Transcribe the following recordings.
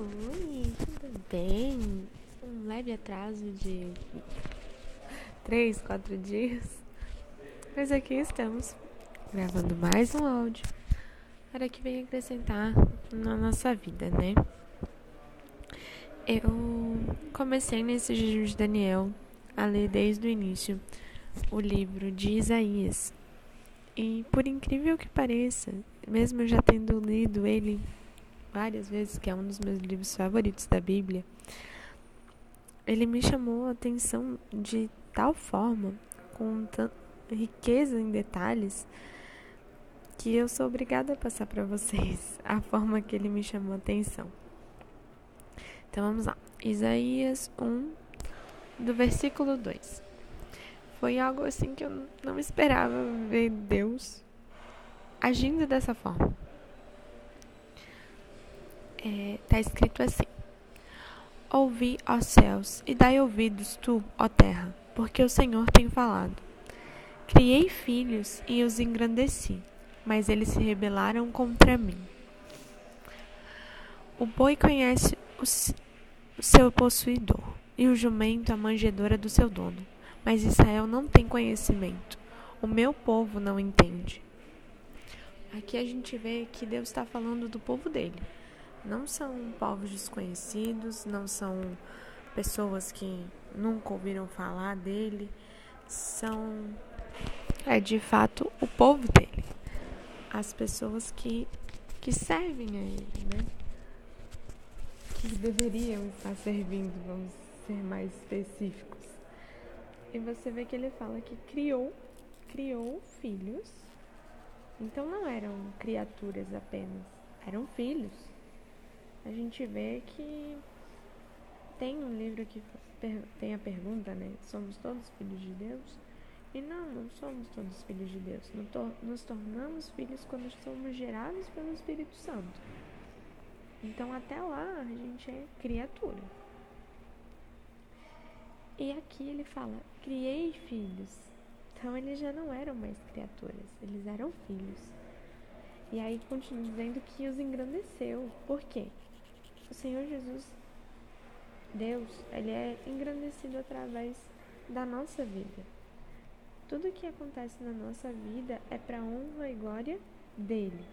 Oi, tudo bem? Um leve atraso de três, quatro dias. Mas aqui estamos, gravando mais um áudio para que venha acrescentar na nossa vida, né? Eu comecei nesse jejum de Daniel a ler desde o início o livro de Isaías. E por incrível que pareça, mesmo já tendo lido ele várias vezes, que é um dos meus livros favoritos da Bíblia, ele me chamou a atenção de tal forma, com tanta riqueza em detalhes, que eu sou obrigada a passar para vocês a forma que ele me chamou a atenção. Então vamos lá. Isaías 1, do versículo 2. Foi algo assim que eu não esperava ver Deus agindo dessa forma é, tá escrito assim: Ouvi, ó céus, e dai ouvidos tu, ó terra, porque o Senhor tem falado. Criei filhos e os engrandeci, mas eles se rebelaram contra mim. O boi conhece o, o seu possuidor, e o jumento a manjedora do seu dono, mas Israel não tem conhecimento. O meu povo não entende. Aqui a gente vê que Deus está falando do povo dele. Não são povos desconhecidos, não são pessoas que nunca ouviram falar dele, são é de fato o povo dele, as pessoas que que servem a ele, né? Que deveriam estar servindo, vamos ser mais específicos. E você vê que ele fala que criou, criou filhos. Então não eram criaturas apenas, eram filhos a gente vê que tem um livro que tem a pergunta, né? Somos todos filhos de Deus? E não, não somos todos filhos de Deus. Nos tornamos filhos quando somos gerados pelo Espírito Santo. Então, até lá, a gente é criatura. E aqui ele fala: criei filhos. Então, eles já não eram mais criaturas, eles eram filhos. E aí, continua dizendo que os engrandeceu. Por quê? O Senhor Jesus, Deus, ele é engrandecido através da nossa vida. Tudo que acontece na nossa vida é para honra e glória dele.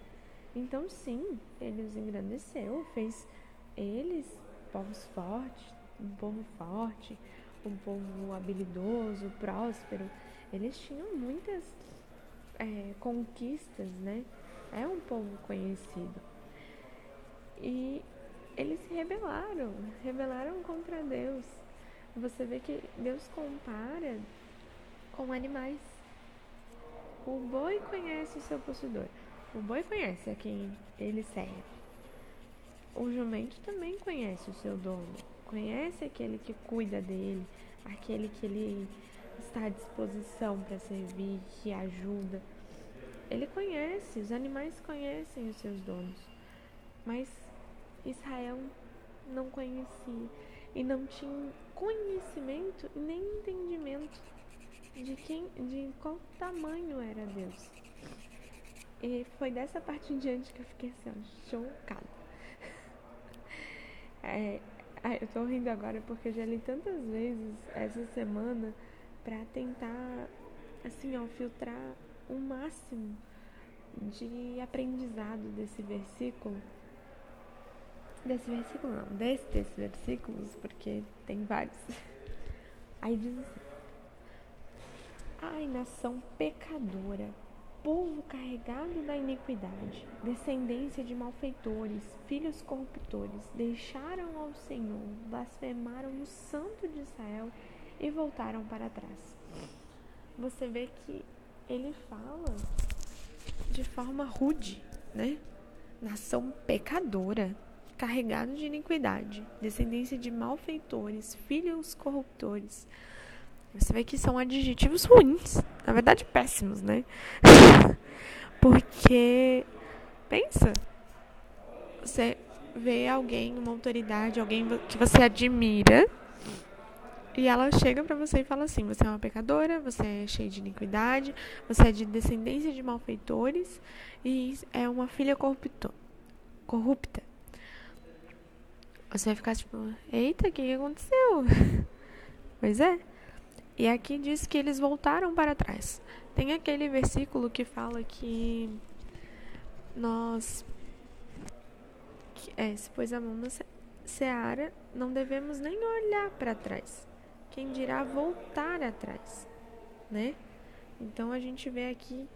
Então, sim, ele os engrandeceu, fez eles povos fortes, um povo forte, um povo habilidoso, próspero. Eles tinham muitas é, conquistas, né? É um povo conhecido. E eles se rebelaram, rebelaram contra Deus. Você vê que Deus compara com animais. O boi conhece o seu possuidor. O boi conhece a quem ele serve. O jumento também conhece o seu dono. Conhece aquele que cuida dele, aquele que ele está à disposição para servir, que ajuda. Ele conhece, os animais conhecem os seus donos. Mas Israel não conhecia e não tinha conhecimento nem entendimento de quem, de qual tamanho era Deus. E foi dessa parte em diante que eu fiquei assim, chocada. É, eu tô rindo agora porque eu já li tantas vezes essa semana para tentar, assim, ó, filtrar o máximo de aprendizado desse versículo desse versículo, não, desse, desses versículos, porque tem vários. Aí diz assim: Ai, nação pecadora, povo carregado da iniquidade, descendência de malfeitores, filhos corruptores, deixaram ao Senhor, blasfemaram o Santo de Israel e voltaram para trás. Você vê que ele fala de forma rude, né? Nação pecadora carregado de iniquidade, descendência de malfeitores, filhos corruptores. Você vê que são adjetivos ruins, na verdade péssimos, né? Porque pensa, você vê alguém, uma autoridade, alguém que você admira, e ela chega para você e fala assim: você é uma pecadora, você é cheia de iniquidade, você é de descendência de malfeitores e é uma filha corrupta. Você vai ficar tipo, eita, o que aconteceu? pois é. E aqui diz que eles voltaram para trás. Tem aquele versículo que fala que nós que, é, se pôs a mão na seara, não devemos nem olhar para trás. Quem dirá voltar atrás, né? Então a gente vê aqui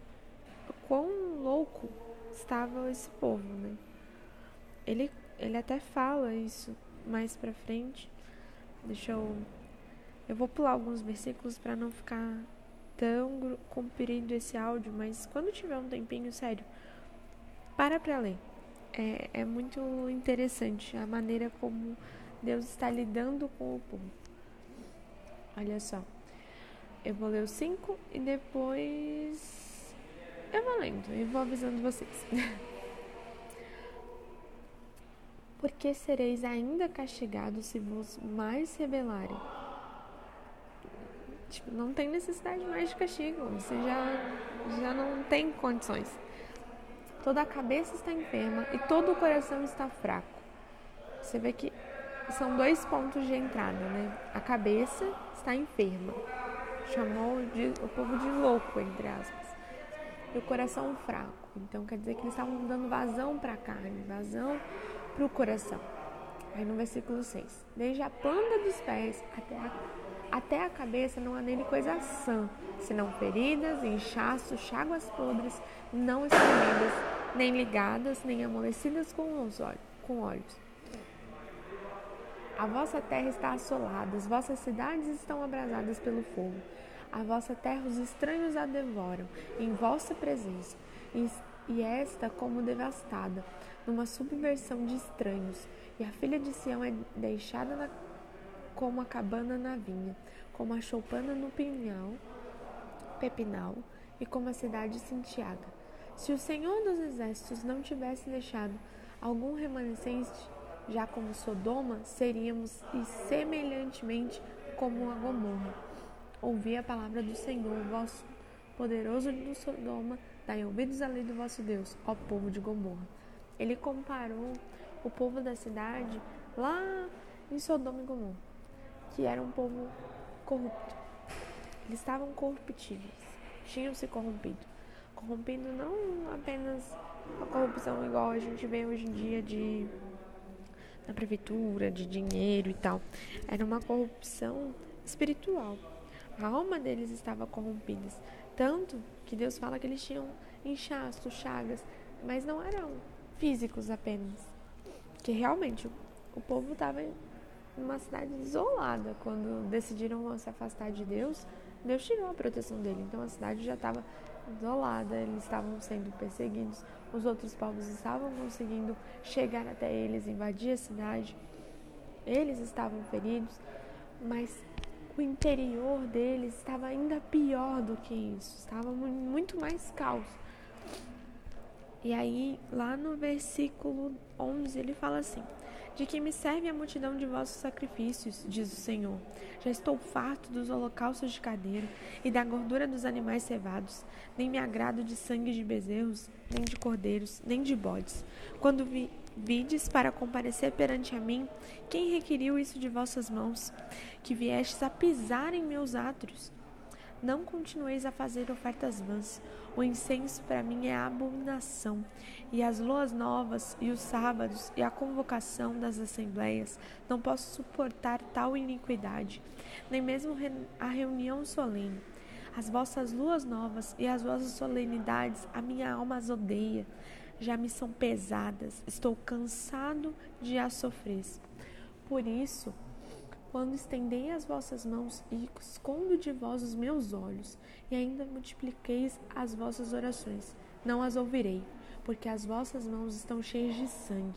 quão louco estava esse povo, né? Ele, ele até fala isso mais pra frente. Deixa eu. Eu vou pular alguns versículos para não ficar tão comprido esse áudio, mas quando tiver um tempinho, sério, para pra ler. É, é muito interessante a maneira como Deus está lidando com o povo. Olha só. Eu vou ler os cinco e depois eu vou lendo e vou avisando vocês. Porque sereis ainda castigados se vos mais rebelarem. Tipo, não tem necessidade mais de castigo. Você já, já não tem condições. Toda a cabeça está enferma e todo o coração está fraco. Você vê que são dois pontos de entrada, né? A cabeça está enferma. Chamou de, o povo de louco, entre aspas. E o coração fraco. Então quer dizer que eles estavam dando vazão para a carne, vazão para o coração. Aí no versículo 6: Desde a planta dos pés até a, até a cabeça não há nele coisa sã, senão feridas, inchaços, cháguas podres não espremidas, nem ligadas, nem amolecidas com os olhos, com olhos. A vossa terra está assolada, as vossas cidades estão abrasadas pelo fogo. A vossa terra os estranhos a devoram, em vossa presença, e esta como devastada, numa subversão de estranhos. E a filha de Sião é deixada na, como a cabana na vinha, como a choupana no pinhal, pepinal, e como a cidade cintiada. Se o Senhor dos Exércitos não tivesse deixado algum remanescente, já como Sodoma, seríamos e semelhantemente como a Gomorra. Ouvi a palavra do Senhor, vosso poderoso do Sodoma, dai ouvidos à lei do vosso Deus, ó povo de Gomorra. Ele comparou o povo da cidade lá em Sodoma e Gomorra, que era um povo corrupto. Eles estavam corruptíveis, tinham se corrompido corrompendo não apenas a corrupção igual a gente vê hoje em dia de na prefeitura, de dinheiro e tal. Era uma corrupção espiritual. A alma deles estava corrompida. Tanto que Deus fala que eles tinham inchaço, chagas, mas não eram físicos apenas. Que realmente o povo estava em uma cidade isolada. Quando decidiram se afastar de Deus, Deus tirou a proteção dele. Então a cidade já estava isolada, eles estavam sendo perseguidos, os outros povos estavam conseguindo chegar até eles, invadir a cidade. Eles estavam feridos, mas o interior deles estava ainda pior do que isso, estava muito mais caos. E aí, lá no versículo 11, ele fala assim: De que me serve a multidão de vossos sacrifícios, diz o Senhor. Já estou farto dos holocaustos de cadeiro e da gordura dos animais cevados. Nem me agrado de sangue de bezerros, nem de cordeiros, nem de bodes. Quando vi, vides para comparecer perante a mim, quem requiriu isso de vossas mãos? Que viestes a pisar em meus átrios. Não continueis a fazer ofertas vãs. O incenso para mim é abominação, e as luas novas, e os sábados, e a convocação das assembleias. Não posso suportar tal iniquidade, nem mesmo a reunião solene. As vossas luas novas e as vossas solenidades, a minha alma as odeia. Já me são pesadas, estou cansado de as sofrer. Por isso, quando estendei as vossas mãos e escondo de vós os meus olhos, e ainda multipliqueis as vossas orações, não as ouvirei, porque as vossas mãos estão cheias de sangue.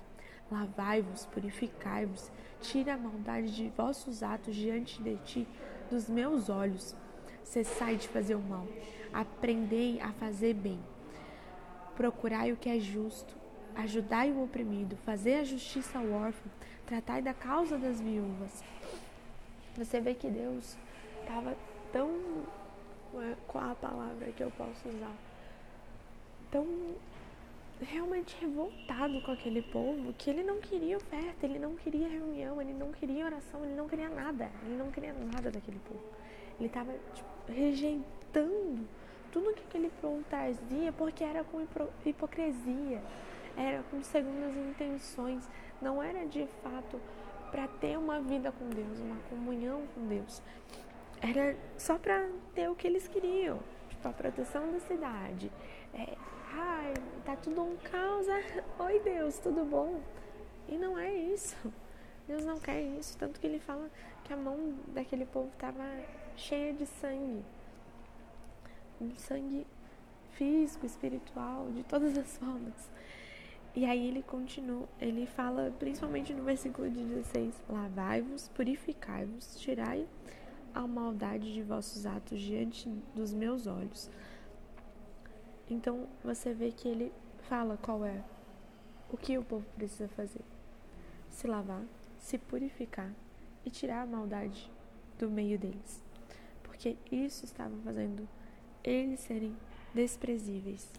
Lavai-vos, purificai-vos, tira a maldade de vossos atos diante de ti, dos meus olhos. Cessai de fazer o mal, aprendei a fazer bem. Procurai o que é justo, ajudai o oprimido, fazei a justiça ao órfão, tratai da causa das viúvas. Você vê que Deus estava tão. Qual a palavra que eu posso usar? Tão realmente revoltado com aquele povo, que ele não queria oferta, ele não queria reunião, ele não queria oração, ele não queria nada, ele não queria nada daquele povo. Ele estava tipo, rejeitando tudo que aquele povo trazia, porque era com hipocrisia, era com segundas intenções, não era de fato para ter uma vida com Deus, uma comunhão com Deus. Era só para ter o que eles queriam, tipo a proteção da cidade. É, ai, tá tudo um caos. Oi Deus, tudo bom? E não é isso. Deus não quer isso, tanto que ele fala que a mão daquele povo estava cheia de sangue. Um sangue físico, espiritual, de todas as formas. E aí ele continua, ele fala principalmente no versículo 16: Lavai-vos, purificai-vos, tirai a maldade de vossos atos diante dos meus olhos. Então você vê que ele fala qual é o que o povo precisa fazer: se lavar, se purificar e tirar a maldade do meio deles. Porque isso estava fazendo eles serem desprezíveis,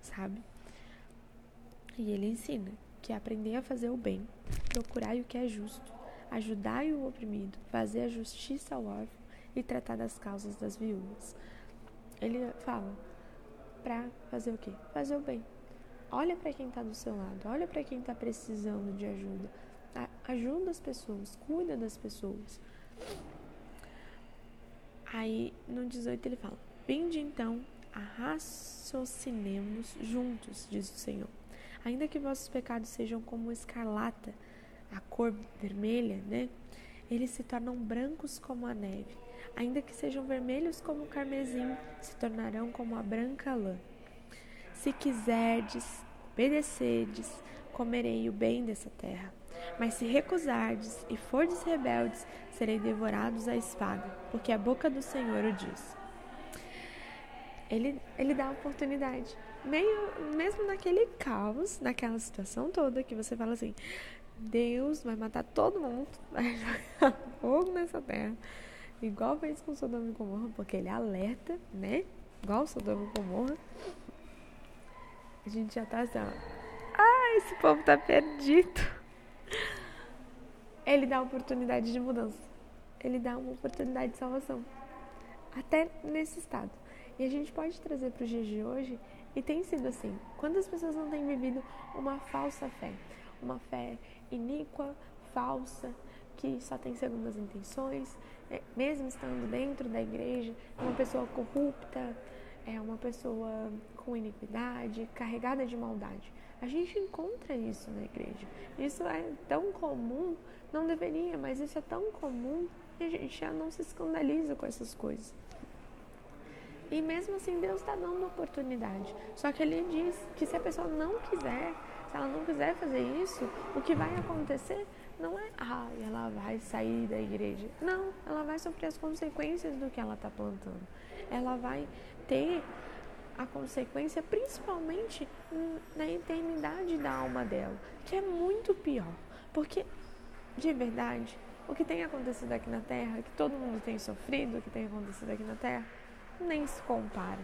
sabe? E ele ensina que aprender a fazer o bem, procurar o que é justo, ajudar o oprimido, fazer a justiça ao órfão e tratar das causas das viúvas. Ele fala para fazer o quê? Fazer o bem. Olha para quem está do seu lado, olha para quem está precisando de ajuda. Ajuda as pessoas, cuida das pessoas. Aí no 18 ele fala: Vinde então, raciocinemos juntos, diz o Senhor. Ainda que vossos pecados sejam como escarlata, a cor vermelha, né? Eles se tornam brancos como a neve. Ainda que sejam vermelhos como o carmesim, se tornarão como a branca lã. Se quiserdes, obedecedes, comerei o bem dessa terra. Mas se recusardes e fordes rebeldes, serei devorados à espada, porque a boca do Senhor o diz. Ele, ele dá a oportunidade meio, mesmo naquele caos, naquela situação toda que você fala assim, Deus vai matar todo mundo, vai jogar fogo nessa terra, igual fez com Sodoma e Gomorra, porque ele alerta, né? Igual Sodoma e Gomorra. A gente já tá assim, ó. Ah, esse povo tá perdido. Ele dá oportunidade de mudança. Ele dá uma oportunidade de salvação. Até nesse estado. E a gente pode trazer para os dias de hoje e tem sido assim. Quantas pessoas não têm vivido uma falsa fé? Uma fé iníqua, falsa, que só tem segundas intenções, é, mesmo estando dentro da igreja, uma pessoa corrupta, é uma pessoa com iniquidade, carregada de maldade. A gente encontra isso na igreja. Isso é tão comum, não deveria, mas isso é tão comum que a gente já não se escandaliza com essas coisas. E mesmo assim, Deus está dando oportunidade. Só que Ele diz que se a pessoa não quiser, se ela não quiser fazer isso, o que vai acontecer não é, ah, ela vai sair da igreja. Não, ela vai sofrer as consequências do que ela está plantando. Ela vai ter a consequência principalmente na eternidade da alma dela, que é muito pior. Porque, de verdade, o que tem acontecido aqui na Terra, que todo mundo tem sofrido, o que tem acontecido aqui na Terra, nem se compara.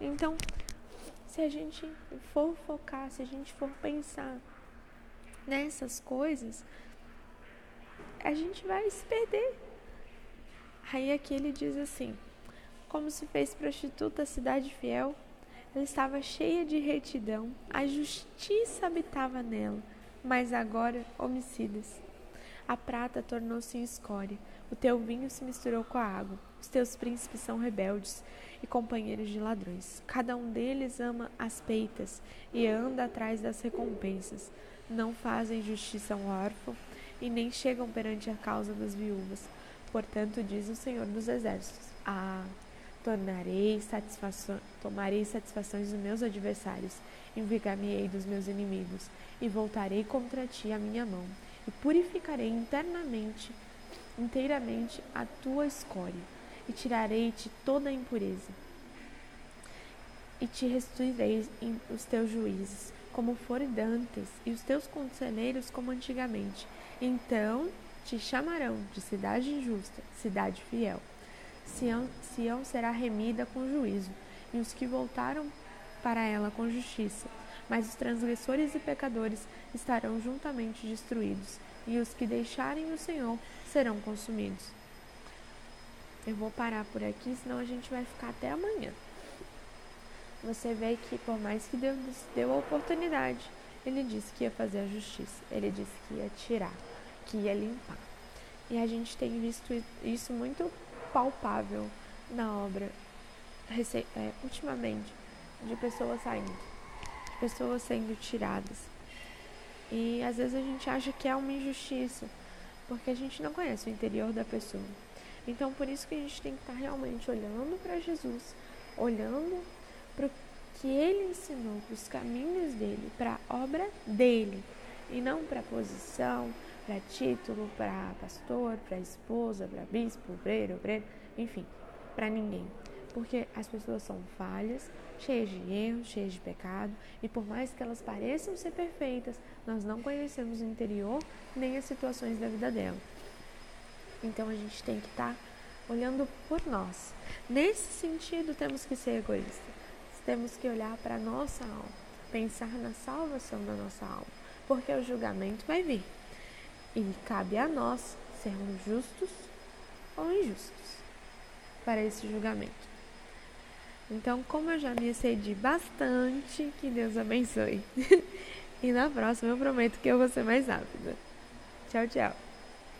Então, se a gente for focar, se a gente for pensar nessas coisas, a gente vai se perder. Aí aqui ele diz assim: Como se fez prostituta a cidade fiel, ela estava cheia de retidão, a justiça habitava nela, mas agora homicidas. A prata tornou-se escória, o teu vinho se misturou com a água. Os teus príncipes são rebeldes e companheiros de ladrões. Cada um deles ama as peitas e anda atrás das recompensas. Não fazem justiça ao órfão e nem chegam perante a causa das viúvas. Portanto, diz o Senhor dos Exércitos: Ah, tornarei satisfação, tomarei satisfações dos meus adversários, envigar-me-ei dos meus inimigos, e voltarei contra ti a minha mão, e purificarei internamente inteiramente a tua escória, e tirarei-te toda a impureza. E te restituirei os teus juízes, como forem dantes, e os teus conselheiros como antigamente. Então te chamarão de cidade justa, cidade fiel. Sião, Sião será remida com juízo, e os que voltaram para ela com justiça. Mas os transgressores e pecadores estarão juntamente destruídos, e os que deixarem o Senhor serão consumidos. Eu vou parar por aqui, senão a gente vai ficar até amanhã. Você vê que por mais que Deus deu a oportunidade, ele disse que ia fazer a justiça, ele disse que ia tirar, que ia limpar. E a gente tem visto isso muito palpável na obra é, ultimamente, de pessoas saindo, pessoas sendo tiradas. E às vezes a gente acha que é uma injustiça, porque a gente não conhece o interior da pessoa. Então por isso que a gente tem que estar realmente olhando para Jesus, olhando para o que ele ensinou, para os caminhos dele, para a obra dele, e não para posição, para título, para pastor, para esposa, para bispo, obreiro, obreiro, enfim, para ninguém. Porque as pessoas são falhas, cheias de erros, cheias de pecado, e por mais que elas pareçam ser perfeitas, nós não conhecemos o interior nem as situações da vida dela. Então a gente tem que estar tá olhando por nós. Nesse sentido, temos que ser egoístas. Temos que olhar para a nossa alma, pensar na salvação da nossa alma, porque o julgamento vai vir. E cabe a nós sermos justos ou injustos para esse julgamento. Então, como eu já me excedi bastante, que Deus abençoe. e na próxima eu prometo que eu vou ser mais rápida. Tchau, tchau.